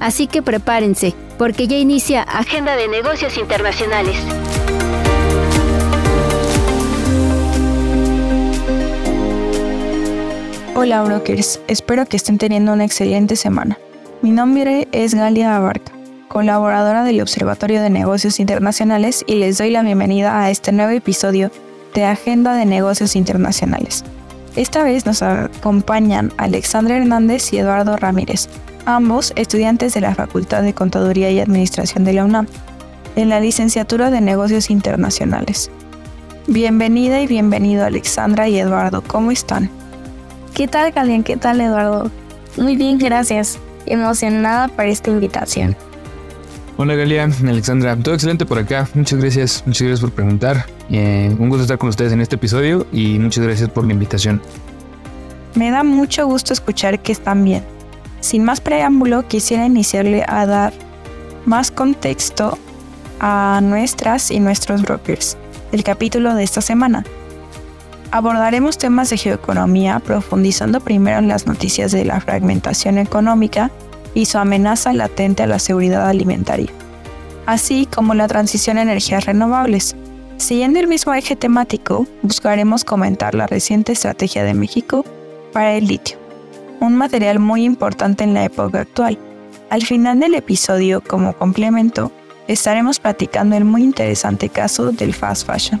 Así que prepárense, porque ya inicia Agenda de Negocios Internacionales. Hola brokers, espero que estén teniendo una excelente semana. Mi nombre es Galia Abarca, colaboradora del Observatorio de Negocios Internacionales y les doy la bienvenida a este nuevo episodio de Agenda de Negocios Internacionales. Esta vez nos acompañan Alexandra Hernández y Eduardo Ramírez, ambos estudiantes de la Facultad de Contaduría y Administración de la UNAM, en la licenciatura de Negocios Internacionales. Bienvenida y bienvenido Alexandra y Eduardo, ¿cómo están? ¿Qué tal, Galian? ¿Qué tal, Eduardo? Muy bien, gracias. Emocionada por esta invitación. Hola Galia, Alexandra, todo excelente por acá. Muchas gracias, muchas gracias por preguntar. Eh, un gusto estar con ustedes en este episodio y muchas gracias por la invitación. Me da mucho gusto escuchar que están bien. Sin más preámbulo, quisiera iniciarle a dar más contexto a nuestras y nuestros brokers, el capítulo de esta semana, Abordaremos temas de geoeconomía profundizando primero en las noticias de la fragmentación económica y su amenaza latente a la seguridad alimentaria, así como la transición a energías renovables. Siguiendo el mismo eje temático, buscaremos comentar la reciente estrategia de México para el litio, un material muy importante en la época actual. Al final del episodio, como complemento, estaremos platicando el muy interesante caso del fast fashion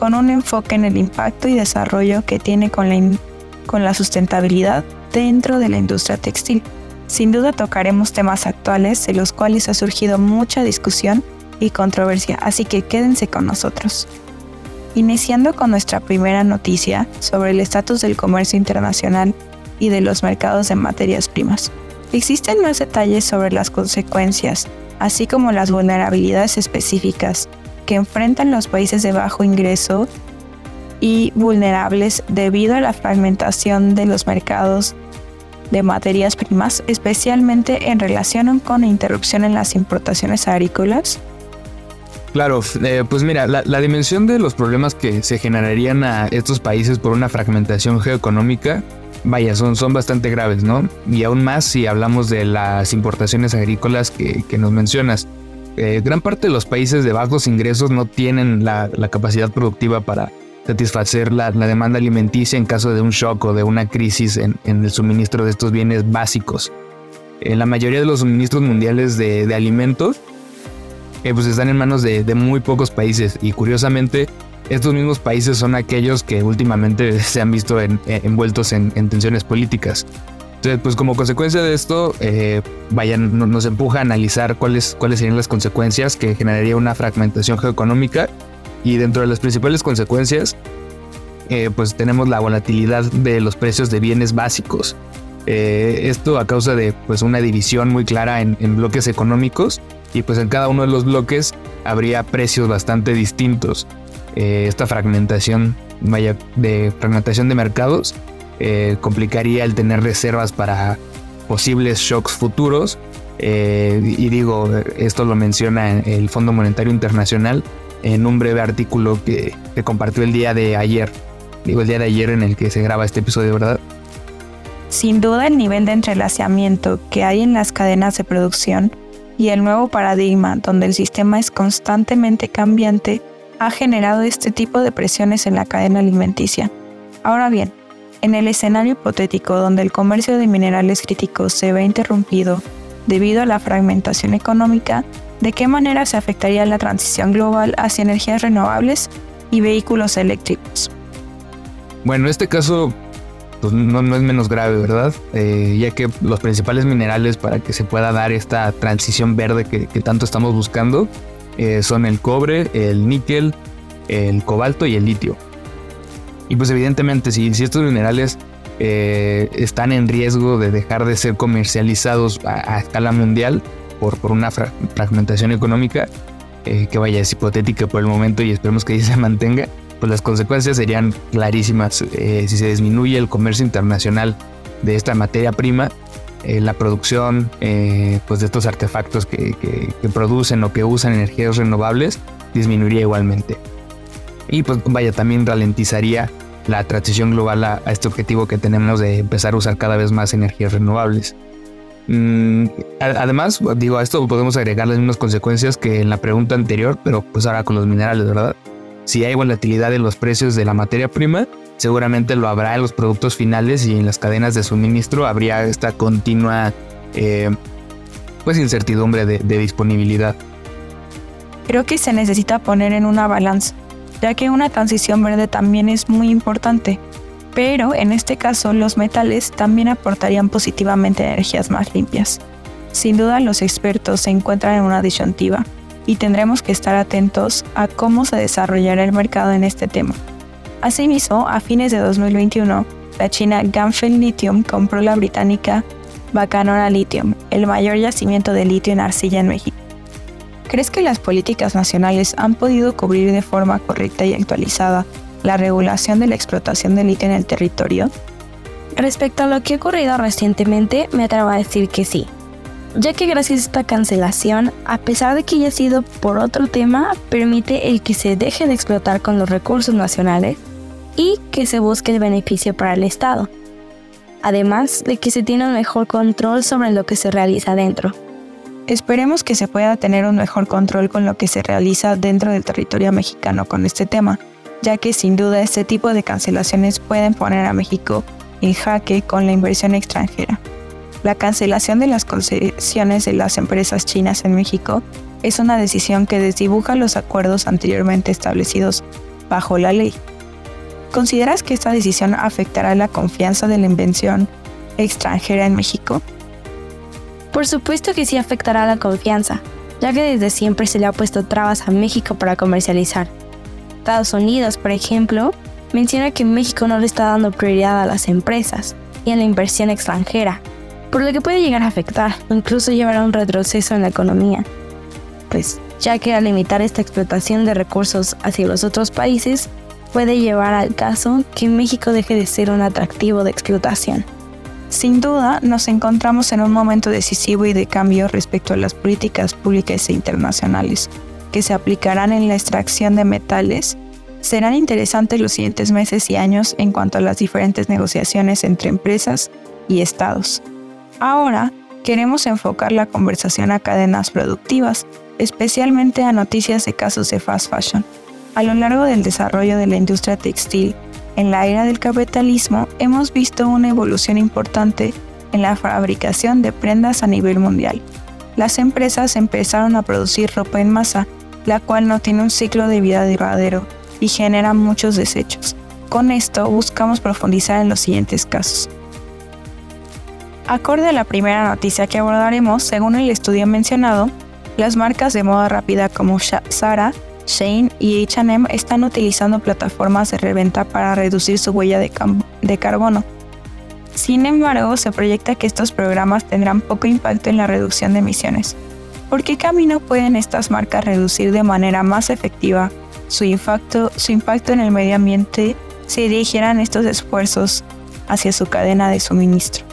con un enfoque en el impacto y desarrollo que tiene con la, con la sustentabilidad dentro de la industria textil. Sin duda tocaremos temas actuales de los cuales ha surgido mucha discusión y controversia, así que quédense con nosotros. Iniciando con nuestra primera noticia sobre el estatus del comercio internacional y de los mercados de materias primas. Existen más detalles sobre las consecuencias, así como las vulnerabilidades específicas que enfrentan los países de bajo ingreso y vulnerables debido a la fragmentación de los mercados de materias primas, especialmente en relación con interrupción en las importaciones agrícolas? Claro, eh, pues mira, la, la, dimensión de los problemas que se generarían a estos países por una fragmentación geoeconómica, vaya, son, son bastante graves, ¿no? Y aún más si hablamos de las importaciones agrícolas que, que nos mencionas. Eh, gran parte de los países de bajos ingresos no tienen la, capacidad productiva para satisfacer la, demanda alimenticia en caso de un shock o de una crisis en, el suministro de estos bienes básicos. Eh, la mayoría de los suministros mundiales de, alimentos eh, pues están en manos de, muy pocos países y curiosamente estos mismos países son aquellos que últimamente se han visto envueltos en tensiones políticas. Entonces, pues como consecuencia de esto, eh, vayan, nos empuja a analizar cuáles, cuáles serían las consecuencias que generaría una fragmentación geoeconómica. Y dentro de las principales consecuencias, eh, pues tenemos la volatilidad de los precios de bienes básicos. Eh, esto a causa de pues una división muy clara en, en, bloques económicos y pues en cada uno de los bloques habría precios bastante distintos. Esta fragmentación, vaya, de fragmentación de mercados eh, complicaría el tener reservas para posibles shocks futuros. Eh, y digo, esto lo menciona el Fondo Monetario Internacional en un breve artículo que, que compartió el día de ayer. Digo, el día de ayer en el que se graba este episodio, ¿verdad? Sin duda el nivel de entrelazamiento que hay en las cadenas de producción y el nuevo paradigma donde el sistema es constantemente cambiante ha generado este tipo de presiones en la cadena alimenticia. Ahora bien, en el escenario hipotético donde el comercio de minerales críticos se ve interrumpido debido a la fragmentación económica, ¿de qué manera se afectaría la transición global hacia energías renovables y vehículos eléctricos? Bueno, este caso pues, no, es menos grave, ¿verdad? Eh, ya que los principales minerales para que se pueda dar esta transición verde que, tanto estamos buscando eh, son el cobre, el níquel, el cobalto y el litio. Y pues evidentemente si, estos minerales eh, están en riesgo de dejar de ser comercializados a, escala mundial por, por una fragmentación económica, eh, que vaya, es hipotética por el momento y esperemos que se mantenga, pues las consecuencias serían clarísimas. Si se disminuye el comercio internacional de esta materia prima, eh, la producción pues de estos artefactos que, producen o que usan energías renovables disminuiría igualmente. Y pues vaya, también ralentizaría la transición global a, este objetivo que tenemos de empezar a usar cada vez más energías renovables. Mm, además, digo, a esto podemos agregar las mismas consecuencias que en la pregunta anterior, pero pues ahora con los minerales, ¿verdad? Si hay volatilidad en los precios de la materia prima, seguramente lo habrá en los productos finales y en las cadenas de suministro habría esta continua eh, pues incertidumbre de, disponibilidad. Creo que se necesita poner en una balanza, ya que una transición verde también es muy importante, pero en este caso los metales también aportarían positivamente energías más limpias. Sin duda los expertos se encuentran en una disyuntiva y tendremos que estar atentos a cómo se desarrollará el mercado en este tema. Asimismo, a fines de 2021, la china Ganfeng Lithium compró la británica Bacanora Lithium, el mayor yacimiento de litio en arcilla en México. ¿Crees que las políticas nacionales han podido cubrir de forma correcta y actualizada la regulación de la explotación de litio en el territorio? Respecto a lo que ha ocurrido recientemente, me atrevo a decir que sí, ya que gracias a esta cancelación, a pesar de que haya sido por otro tema, permite el que se deje de explotar con los recursos nacionales y que se busque el beneficio para el Estado, además de que se tiene un mejor control sobre lo que se realiza dentro. Esperemos que se pueda tener un mejor control con lo que se realiza dentro del territorio mexicano con este tema, ya que sin duda este tipo de cancelaciones pueden poner a México en jaque con la inversión extranjera. La cancelación de las concesiones de las empresas chinas en México es una decisión que desdibuja los acuerdos anteriormente establecidos bajo la ley. ¿Consideras que esta decisión afectará la confianza de la invención extranjera en México? Por supuesto que sí afectará la confianza, ya que desde siempre se le ha puesto trabas a México para comercializar. Estados Unidos, por ejemplo, menciona que México no le está dando prioridad a las empresas y a la inversión extranjera, por lo que puede llegar a afectar, incluso llevar a un retroceso en la economía. Pues ya que al limitar esta explotación de recursos hacia los otros países, puede llevar al caso que México deje de ser un atractivo de explotación. Sin duda, nos encontramos en un momento decisivo y de cambio respecto a las políticas públicas e internacionales que se aplicarán en la extracción de metales. Serán interesantes los siguientes meses y años en cuanto a las diferentes negociaciones entre empresas y estados. Ahora, queremos enfocar la conversación a cadenas productivas, especialmente a noticias de casos de fast fashion. A lo largo del desarrollo de la industria textil, en la era del capitalismo, hemos visto una evolución importante en la fabricación de prendas a nivel mundial. Las empresas empezaron a producir ropa en masa, la cual no tiene un ciclo de vida duradero y genera muchos desechos. Con esto buscamos profundizar en los siguientes casos. Acorde a la primera noticia que abordaremos, según el estudio mencionado, las marcas de moda rápida como Zara, Shane y HM están utilizando plataformas de reventa para reducir su huella de, carbono. Sin embargo, se proyecta que estos programas tendrán poco impacto en la reducción de emisiones. ¿Por qué camino pueden estas marcas reducir de manera más efectiva su impacto, su impacto en el medio ambiente si dirigieran estos esfuerzos hacia su cadena de suministro?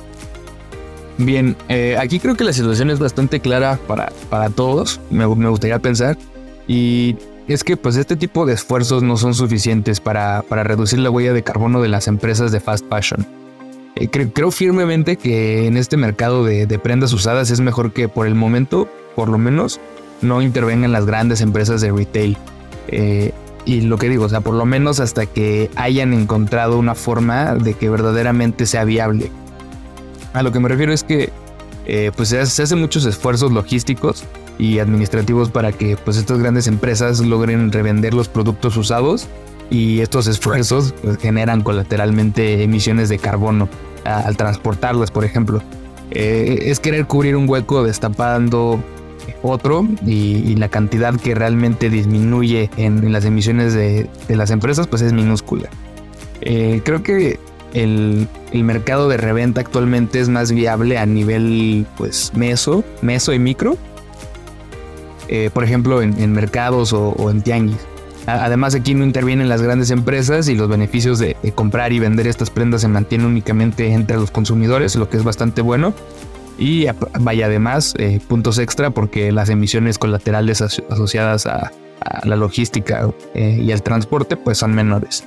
Bien, eh, aquí creo que la situación es bastante clara para, para todos, me, gustaría pensar. Y es que pues este tipo de esfuerzos no son suficientes para, para reducir la huella de carbono de las empresas de fast fashion. Eh, creo firmemente que en este mercado de, prendas usadas es mejor que por el momento, por lo menos, no intervengan las grandes empresas de retail. Eh, y lo que digo, o sea, por lo menos hasta que hayan encontrado una forma de que verdaderamente sea viable. A lo que me refiero es que eh, pues se, hacen muchos esfuerzos logísticos y administrativos para que pues estas grandes empresas logren revender los productos usados y estos esfuerzos pues, generan colateralmente emisiones de carbono al transportarlas, por ejemplo. Eh, es querer cubrir un hueco destapando otro y, la cantidad que realmente disminuye en, las emisiones de, las empresas pues es minúscula. Eh, creo que el, mercado de reventa actualmente es más viable a nivel pues meso, meso y micro. eh, por ejemplo, en, mercados o, en tianguis. Además, aquí no intervienen las grandes empresas y los beneficios de, comprar y vender estas prendas se mantienen únicamente entre los consumidores, lo que es bastante bueno. Y vaya además eh, puntos extra porque las emisiones colaterales asociadas a, la logística eh, y al transporte pues son menores.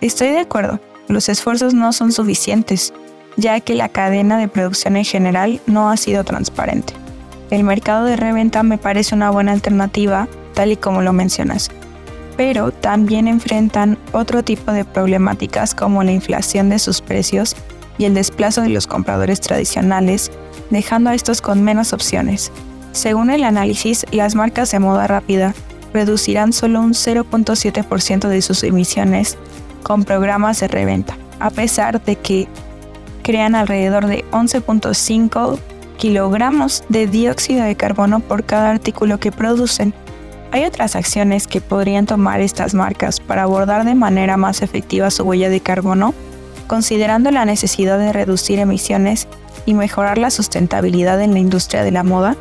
Estoy de acuerdo, los esfuerzos no son suficientes, ya que la cadena de producción en general no ha sido transparente. El mercado de reventa me parece una buena alternativa, tal y como lo mencionas, pero también enfrentan otro tipo de problemáticas como la inflación de sus precios y el desplazo de los compradores tradicionales, dejando a estos con menos opciones. Según el análisis, las marcas de moda rápida reducirán solo un 0.7% de sus emisiones con programas de reventa, a pesar de que crean alrededor de 11.5 kilogramos de dióxido de carbono por cada artículo que producen. Hay otras acciones que podrían tomar estas marcas para abordar de manera más efectiva su huella de carbono, considerando la necesidad de reducir emisiones y mejorar la sustentabilidad en la industria de la moda.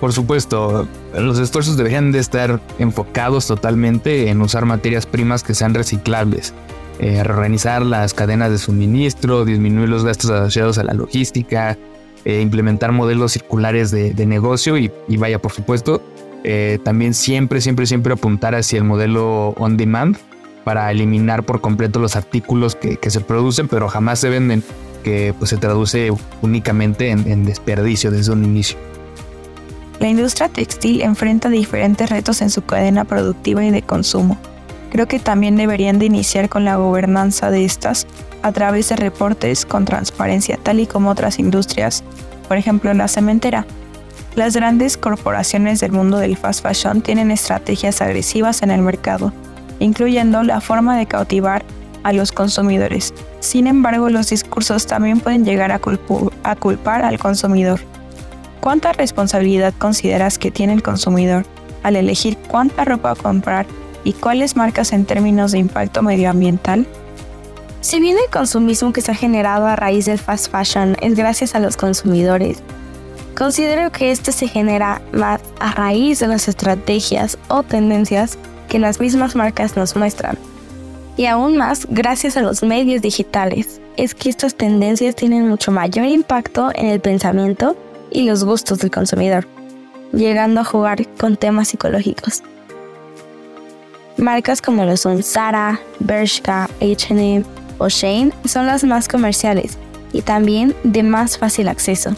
Por supuesto, los esfuerzos deberían de estar enfocados totalmente en usar materias primas que sean reciclables, eh, reorganizar las cadenas de suministro, disminuir los gastos asociados a la logística, eh, implementar modelos circulares de, negocio y, vaya, por supuesto, eh, también siempre, siempre, siempre apuntar hacia el modelo on demand para eliminar por completo los artículos que, se producen pero jamás se venden, que pues se traduce únicamente en desperdicio desde un inicio. La industria textil enfrenta diferentes retos en su cadena productiva y de consumo. Creo que también deberían de iniciar con la gobernanza de estas a través de reportes con transparencia, tal y como otras industrias, por ejemplo la cementera. Las grandes corporaciones del mundo del fast fashion tienen estrategias agresivas en el mercado, incluyendo la forma de cautivar a los consumidores. Sin embargo, los discursos también pueden llegar a, a culpar al consumidor. ¿Cuánta responsabilidad consideras que tiene el consumidor al elegir cuánta ropa comprar y cuáles marcas en términos de impacto medioambiental? Si bien el consumismo que se ha generado a raíz del fast fashion es gracias a los consumidores, considero que esto se genera más a raíz de las estrategias o tendencias que las mismas marcas nos muestran. Y aún más gracias a los medios digitales, es que estas tendencias tienen mucho mayor impacto en el pensamiento y los gustos del consumidor, llegando a jugar con temas psicológicos. Marcas como lo son Zara, Bershka, H&M o Shane son las más comerciales y también de más fácil acceso,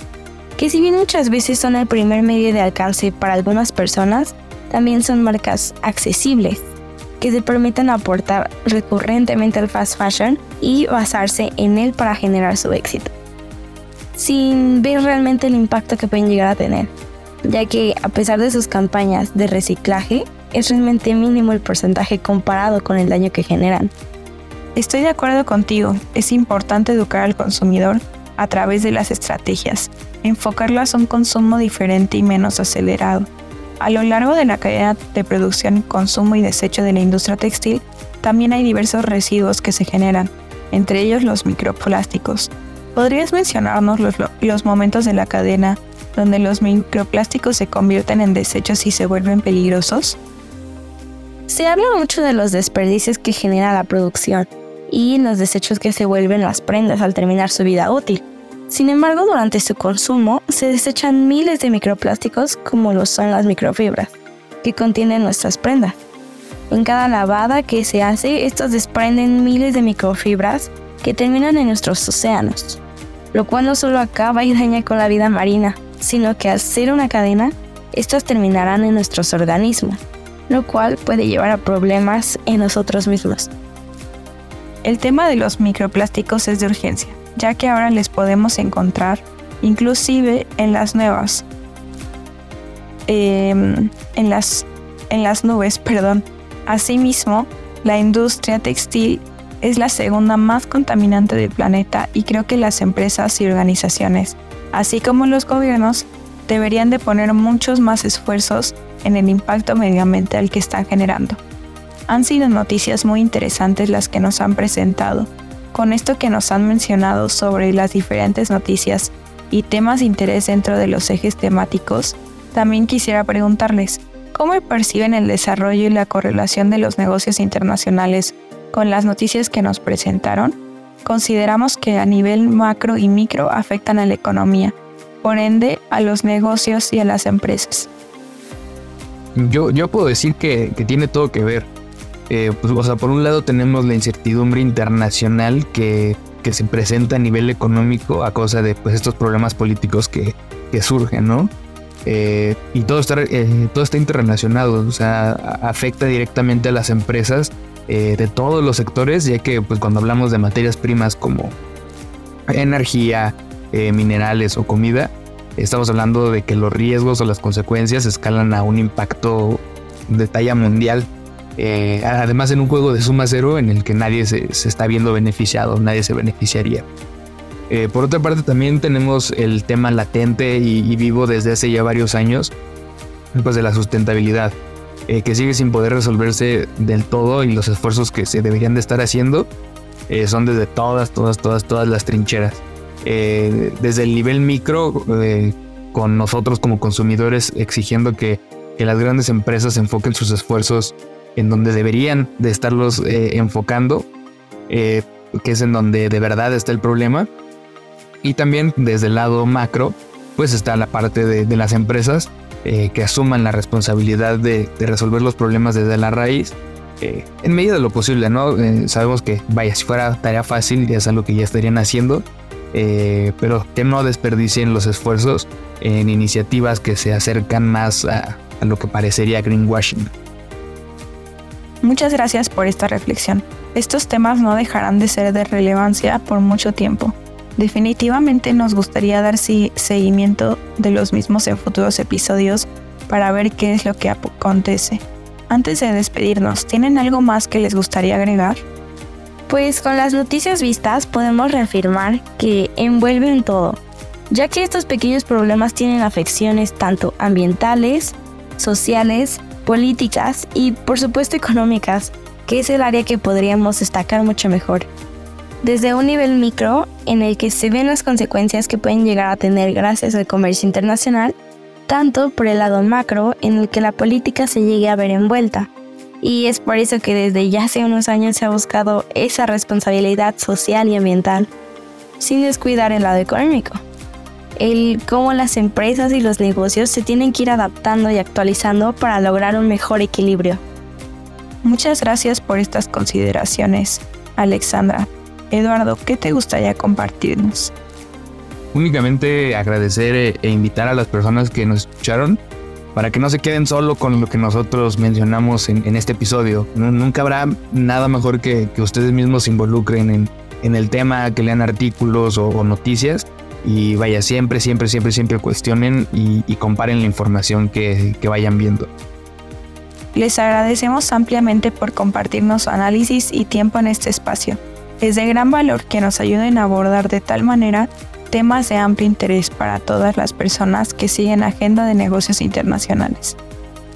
que si bien muchas veces son el primer medio de alcance para algunas personas, también son marcas accesibles, que se permiten aportar recurrentemente al fast fashion y basarse en él para generar su éxito sin ver realmente el impacto que pueden llegar a tener, ya que a pesar de sus campañas de reciclaje, es realmente mínimo el porcentaje comparado con el daño que generan. Estoy de acuerdo contigo, es importante educar al consumidor a través de las estrategias, enfocarlas a un consumo diferente y menos acelerado. A lo largo de la cadena de producción, consumo y desecho de la industria textil, también hay diversos residuos que se generan, entre ellos los microplásticos, ¿Podrías mencionarnos los, momentos de la cadena donde los microplásticos se convierten en desechos y se vuelven peligrosos? Se habla mucho de los desperdicios que genera la producción y los desechos que se vuelven las prendas al terminar su vida útil. Sin embargo, durante su consumo se desechan miles de microplásticos como lo son las microfibras, que contienen nuestras prendas. En cada lavada que se hace, estos desprenden miles de microfibras que terminan en nuestros océanos lo cual no solo acaba y daña con la vida marina, sino que al ser una cadena, estos terminarán en nuestros organismos, lo cual puede llevar a problemas en nosotros mismos. El tema de los microplásticos es de urgencia, ya que ahora les podemos encontrar inclusive en las nuevas, em, en, las, nubes, perdón. Asimismo, la industria textil es la segunda más contaminante del planeta y creo que las empresas y organizaciones, así como los gobiernos, deberían de poner muchos más esfuerzos en el impacto medioambiental que están generando. Han sido noticias muy interesantes las que nos han presentado. Con esto que nos han mencionado sobre las diferentes noticias y temas de interés dentro de los ejes temáticos, También quisiera preguntarles, ¿cómo perciben el desarrollo y la correlación de los negocios internacionales con las noticias que nos presentaron? Consideramos que a nivel macro y micro afectan a la economía, por ende a los negocios y a las empresas. Yo, yo puedo decir que, tiene todo que ver. Eh, pues, o sea, por un lado tenemos la incertidumbre internacional que, se presenta a nivel económico a causa de pues, estos problemas políticos que, que surgen, ¿no? Eh, y todo está, eh, todo está interrelacionado, o sea, afecta directamente a las empresas de todos los sectores, ya que pues, cuando hablamos de materias primas como energía, minerales o comida, estamos hablando de que los riesgos o las consecuencias escalan a un impacto de talla mundial. Eh, además en un juego de suma cero en el que nadie se, está viendo beneficiado, nadie se beneficiaría. Eh, por otra parte también tenemos el tema latente y, vivo desde hace ya varios años, pues de la sustentabilidad, eh, que sigue sin poder resolverse del todo y los esfuerzos que se deberían de estar haciendo son desde todas, todas, todas, todas las trincheras. Eh, desde el nivel micro, eh, con nosotros como consumidores exigiendo que, las grandes empresas enfoquen sus esfuerzos en donde deberían de estarlos eh, enfocando, que es en donde de verdad está el problema. Y también desde el lado macro, pues está la parte de, las empresas que asuman la responsabilidad de, resolver los problemas desde la raíz en medida de lo posible, ¿no? sabemos que, vaya, si fuera tarea fácil, ya es algo que ya estarían haciendo, eh, pero que no desperdicien los esfuerzos en iniciativas que se acercan más a, lo que parecería greenwashing. Muchas gracias por esta reflexión. Estos temas no dejarán de ser de relevancia por mucho tiempo. Definitivamente nos gustaría dar seguimiento de los mismos en futuros episodios para ver qué es lo que acontece. Antes de despedirnos, ¿tienen algo más que les gustaría agregar? Pues con las noticias vistas podemos reafirmar que envuelven todo, ya que estos pequeños problemas tienen afecciones tanto ambientales, sociales, políticas y por supuesto económicas, que es el área que podríamos destacar mucho mejor. Desde un nivel micro, en el que se ven las consecuencias que pueden llegar a tener gracias al comercio internacional, tanto por el lado macro, en el que la política se llegue a ver envuelta, y es por eso que desde ya hace unos años se ha buscado esa responsabilidad social y ambiental, sin descuidar el lado económico. El cómo las empresas y los negocios se tienen que ir adaptando y actualizando para lograr un mejor equilibrio. Muchas gracias por estas consideraciones, Alexandra. Eduardo, ¿qué te gustaría compartirnos? Únicamente agradecer e invitar a las personas que nos escucharon para que no se queden solo con lo que nosotros mencionamos en, este episodio. nunca habrá nada mejor que, que ustedes mismos se involucren en, en, el tema, que lean artículos o, noticias y vaya, siempre, siempre, siempre, siempre cuestionen y, y comparen la información que, que vayan viendo. Les agradecemos ampliamente por compartirnos su análisis y tiempo en este espacio. Es de gran valor que nos ayuden a abordar de tal manera temas de amplio interés para todas las personas que siguen Agenda de Negocios Internacionales.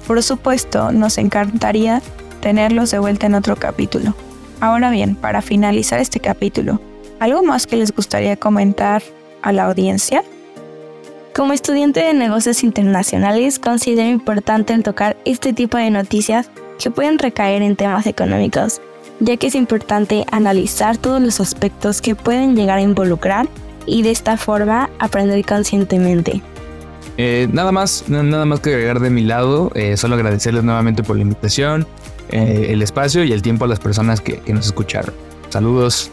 Por supuesto, nos encantaría tenerlos de vuelta en otro capítulo. Ahora bien, para finalizar este capítulo, ¿algo más que les gustaría comentar a la audiencia? Como estudiante de negocios internacionales, considero importante el tocar este tipo de noticias que pueden recaer en temas económicos, ya que es importante analizar todos los aspectos que pueden llegar a involucrar y de esta forma aprender conscientemente. Eh, nada más, nada más que agregar de mi lado, eh, solo agradecerles nuevamente por la invitación, eh, el espacio y el tiempo a las personas que, que nos escucharon. Saludos.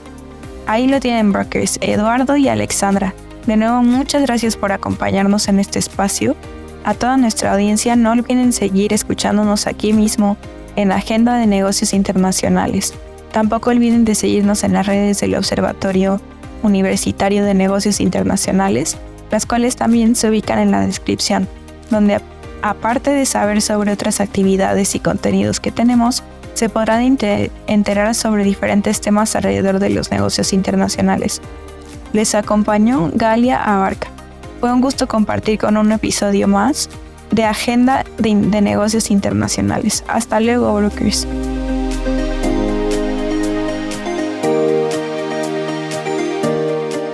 Ahí lo tienen brokers, Eduardo y Alexandra. De nuevo, muchas gracias por acompañarnos en este espacio. A toda nuestra audiencia, no olviden seguir escuchándonos aquí mismo en Agenda de Negocios Internacionales. Tampoco olviden de seguirnos en las redes del Observatorio Universitario de Negocios Internacionales, las cuales también se ubican en la descripción, donde aparte de saber sobre otras actividades y contenidos que tenemos, se podrán enterar sobre diferentes temas alrededor de los negocios internacionales. Les acompañó Galia Abarca. Fue un gusto compartir con un episodio más de Agenda de, Negocios Internacionales. Hasta luego, brokers.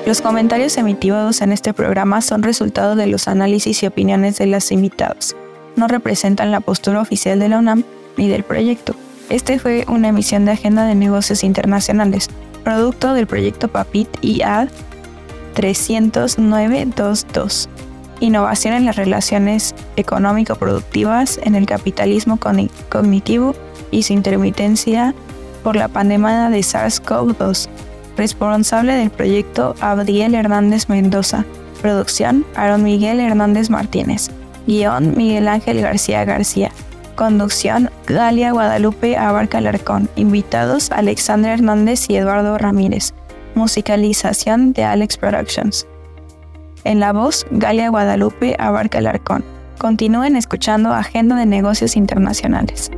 Los comentarios emitidos en este programa son resultado de los análisis y opiniones de los invitados. No representan la postura oficial de la UNAM ni del proyecto. Este fue una emisión de Agenda de Negocios Internacionales, producto del proyecto PAPIT IA 30922. Innovación en las relaciones económico-productivas en el capitalismo cognitivo y su intermitencia por la pandemia de SARS-CoV-2 responsable del proyecto Abdiel Hernández Mendoza, producción Aaron Miguel Hernández Martínez, guion Miguel Ángel García García, conducción Galia Guadalupe Abarca Larcón, invitados Alexander Hernández y Eduardo Ramírez, musicalización de Alex Productions. En la voz, Galia Guadalupe Abarca Larcón. Continúen escuchando Agenda de Negocios Internacionales.